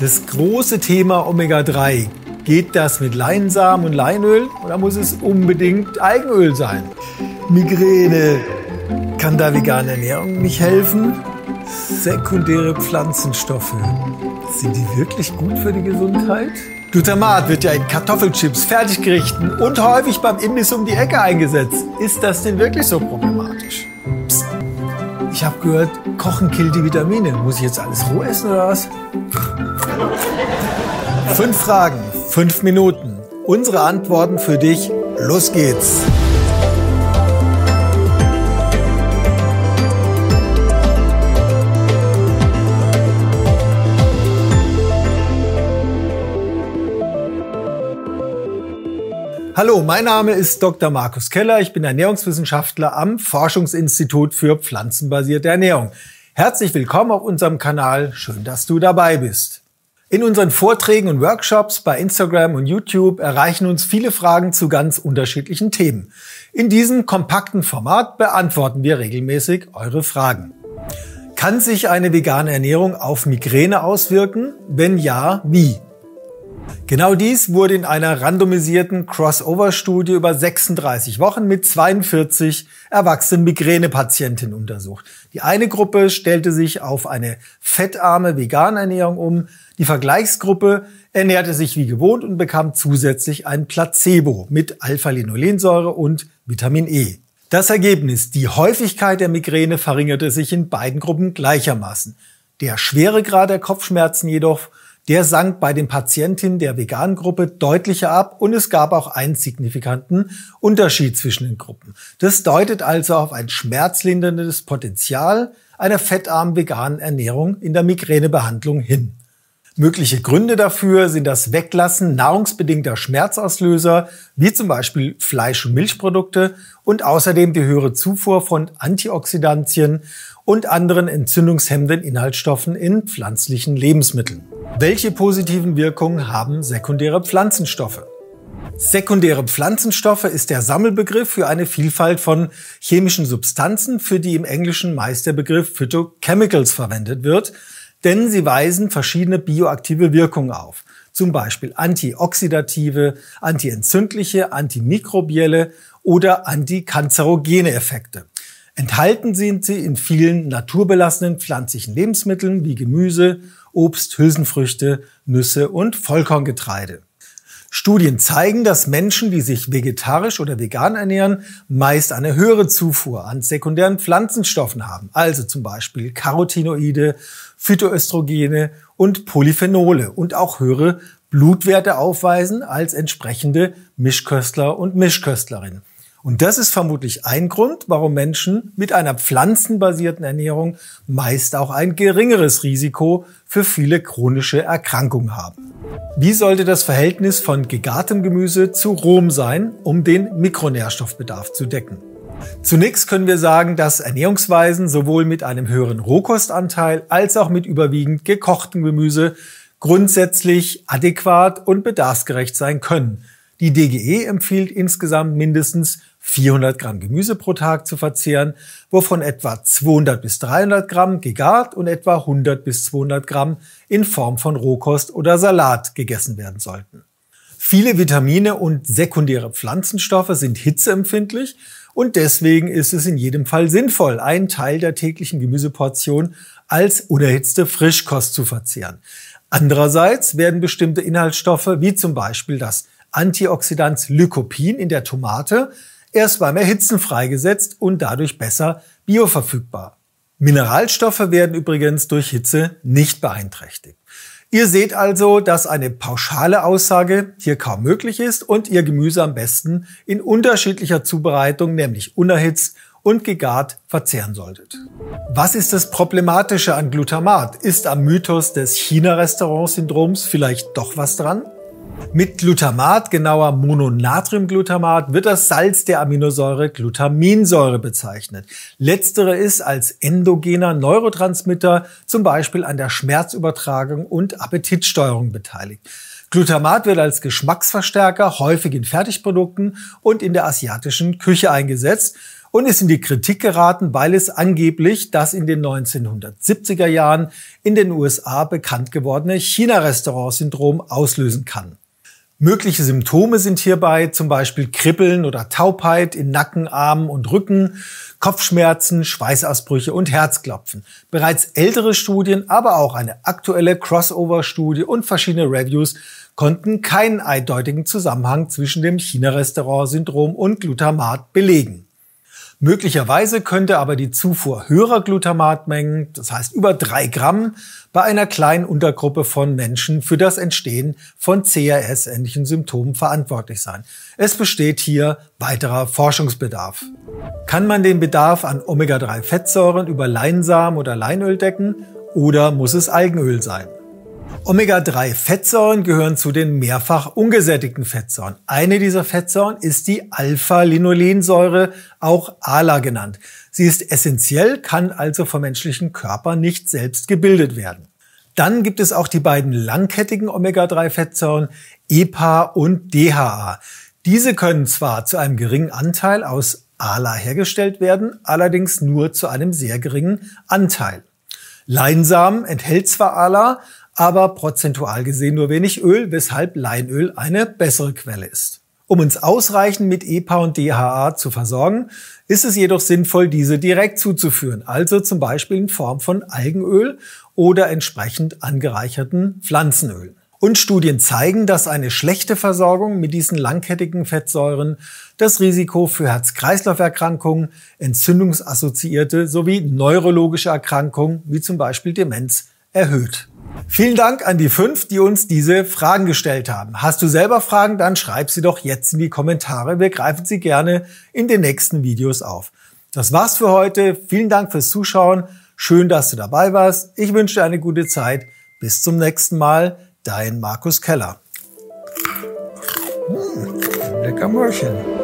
Das große Thema Omega-3. Geht das mit Leinsamen und Leinöl oder muss es unbedingt Eigenöl sein? Migräne. Kann da vegane Ernährung nicht helfen? Sekundäre Pflanzenstoffe. Sind die wirklich gut für die Gesundheit? Glutamat wird ja in Kartoffelchips, Fertiggerichten und häufig beim Imbiss um die Ecke eingesetzt. Ist das denn wirklich so problematisch? Ich habe gehört, Kochen killt die Vitamine. Muss ich jetzt alles roh essen oder was? Fünf Fragen, fünf Minuten. Unsere Antworten für dich. Los geht's. Hallo, mein Name ist Dr. Markus Keller. Ich bin Ernährungswissenschaftler am Forschungsinstitut für pflanzenbasierte Ernährung. Herzlich willkommen auf unserem Kanal. Schön, dass du dabei bist. In unseren Vorträgen und Workshops bei Instagram und YouTube erreichen uns viele Fragen zu ganz unterschiedlichen Themen. In diesem kompakten Format beantworten wir regelmäßig eure Fragen. Kann sich eine vegane Ernährung auf Migräne auswirken? Wenn ja, wie? Genau dies wurde in einer randomisierten Crossover-Studie über 36 Wochen mit 42 erwachsenen Migränepatientinnen untersucht. Die eine Gruppe stellte sich auf eine fettarme vegane Ernährung um, die Vergleichsgruppe ernährte sich wie gewohnt und bekam zusätzlich ein Placebo mit Alpha-Linolensäure und Vitamin E. Das Ergebnis, die Häufigkeit der Migräne verringerte sich in beiden Gruppen gleichermaßen. Der Schweregrad der Kopfschmerzen jedoch der sank bei den Patientinnen der veganen Gruppe deutlicher ab und es gab auch einen signifikanten Unterschied zwischen den Gruppen. Das deutet also auf ein schmerzlinderndes Potenzial einer fettarmen veganen Ernährung in der Migränebehandlung hin. Mögliche Gründe dafür sind das Weglassen nahrungsbedingter Schmerzauslöser, wie zum Beispiel Fleisch- und Milchprodukte und außerdem die höhere Zufuhr von Antioxidantien und anderen entzündungshemmenden Inhaltsstoffen in pflanzlichen Lebensmitteln. Welche positiven Wirkungen haben sekundäre Pflanzenstoffe? Sekundäre Pflanzenstoffe ist der Sammelbegriff für eine Vielfalt von chemischen Substanzen, für die im Englischen meist der Begriff Phytochemicals verwendet wird, denn sie weisen verschiedene bioaktive Wirkungen auf. Zum Beispiel antioxidative, antientzündliche, antimikrobielle oder antikanzerogene Effekte. Enthalten sind sie in vielen naturbelassenen pflanzlichen Lebensmitteln wie Gemüse, Obst, Hülsenfrüchte, Nüsse und Vollkorngetreide. Studien zeigen, dass Menschen, die sich vegetarisch oder vegan ernähren, meist eine höhere Zufuhr an sekundären Pflanzenstoffen haben, also zum Beispiel Carotinoide, Phytoöstrogene und Polyphenole und auch höhere Blutwerte aufweisen als entsprechende Mischköstler und Mischköstlerinnen. Und das ist vermutlich ein Grund, warum Menschen mit einer pflanzenbasierten Ernährung meist auch ein geringeres Risiko für viele chronische Erkrankungen haben. Wie sollte das Verhältnis von gegartem Gemüse zu rohem sein, um den Mikronährstoffbedarf zu decken? Zunächst können wir sagen, dass Ernährungsweisen sowohl mit einem höheren Rohkostanteil als auch mit überwiegend gekochtem Gemüse grundsätzlich adäquat und bedarfsgerecht sein können. Die DGE empfiehlt insgesamt mindestens 400 Gramm Gemüse pro Tag zu verzehren, wovon etwa 200 bis 300 Gramm gegart und etwa 100 bis 200 Gramm in Form von Rohkost oder Salat gegessen werden sollten. Viele Vitamine und sekundäre Pflanzenstoffe sind hitzeempfindlich und deswegen ist es in jedem Fall sinnvoll, einen Teil der täglichen Gemüseportion als unerhitzte Frischkost zu verzehren. Andererseits werden bestimmte Inhaltsstoffe wie zum Beispiel das Antioxidant Lycopin in der Tomate erst beim Erhitzen freigesetzt und dadurch besser bioverfügbar. Mineralstoffe werden übrigens durch Hitze nicht beeinträchtigt. Ihr seht also, dass eine pauschale Aussage hier kaum möglich ist und ihr Gemüse am besten in unterschiedlicher Zubereitung, nämlich unerhitzt und gegart, verzehren solltet. Was ist das Problematische an Glutamat? Ist am Mythos des China-Restaurant-Syndroms vielleicht doch was dran? Mit Glutamat, genauer Mononatriumglutamat, wird das Salz der Aminosäure Glutaminsäure bezeichnet. Letztere ist als endogener Neurotransmitter zum Beispiel an der Schmerzübertragung und Appetitsteuerung beteiligt. Glutamat wird als Geschmacksverstärker häufig in Fertigprodukten und in der asiatischen Küche eingesetzt und ist in die Kritik geraten, weil es angeblich das in den 1970er Jahren in den USA bekannt gewordene China-Restaurant-Syndrom auslösen kann. Mögliche Symptome sind hierbei zum Beispiel Kribbeln oder Taubheit in Nacken, Armen und Rücken, Kopfschmerzen, Schweißausbrüche und Herzklopfen. Bereits ältere Studien, aber auch eine aktuelle Crossover-Studie und verschiedene Reviews konnten keinen eindeutigen Zusammenhang zwischen dem China-Restaurant-Syndrom und Glutamat belegen. Möglicherweise könnte aber die Zufuhr höherer Glutamatmengen, das heißt über drei Gramm, bei einer kleinen Untergruppe von Menschen für das Entstehen von CRS-ähnlichen Symptomen verantwortlich sein. Es besteht hier weiterer Forschungsbedarf. Kann man den Bedarf an Omega-3-Fettsäuren über Leinsamen oder Leinöl decken oder muss es Algenöl sein? Omega-3-Fettsäuren gehören zu den mehrfach ungesättigten Fettsäuren. Eine dieser Fettsäuren ist die Alpha-Linolensäure, auch ALA genannt. Sie ist essentiell, kann also vom menschlichen Körper nicht selbst gebildet werden. Dann gibt es auch die beiden langkettigen Omega-3-Fettsäuren EPA und DHA. Diese können zwar zu einem geringen Anteil aus ALA hergestellt werden, allerdings nur zu einem sehr geringen Anteil. Leinsamen enthält zwar ALA, aber prozentual gesehen nur wenig Öl, weshalb Leinöl eine bessere Quelle ist. Um uns ausreichend mit EPA und DHA zu versorgen, ist es jedoch sinnvoll, diese direkt zuzuführen, also zum Beispiel in Form von Algenöl oder entsprechend angereicherten Pflanzenölen. Und Studien zeigen, dass eine schlechte Versorgung mit diesen langkettigen Fettsäuren das Risiko für Herz-Kreislauf-Erkrankungen, entzündungsassoziierte sowie neurologische Erkrankungen wie zum Beispiel Demenz erhöht. Vielen Dank an die fünf, die uns diese Fragen gestellt haben. Hast du selber Fragen, dann schreib sie doch jetzt in die Kommentare. Wir greifen sie gerne in den nächsten Videos auf. Das war's für heute. Vielen Dank fürs Zuschauen. Schön, dass du dabei warst. Ich wünsche dir eine gute Zeit. Bis zum nächsten Mal. Dein Markus Keller. Hm, lecker Mörchen.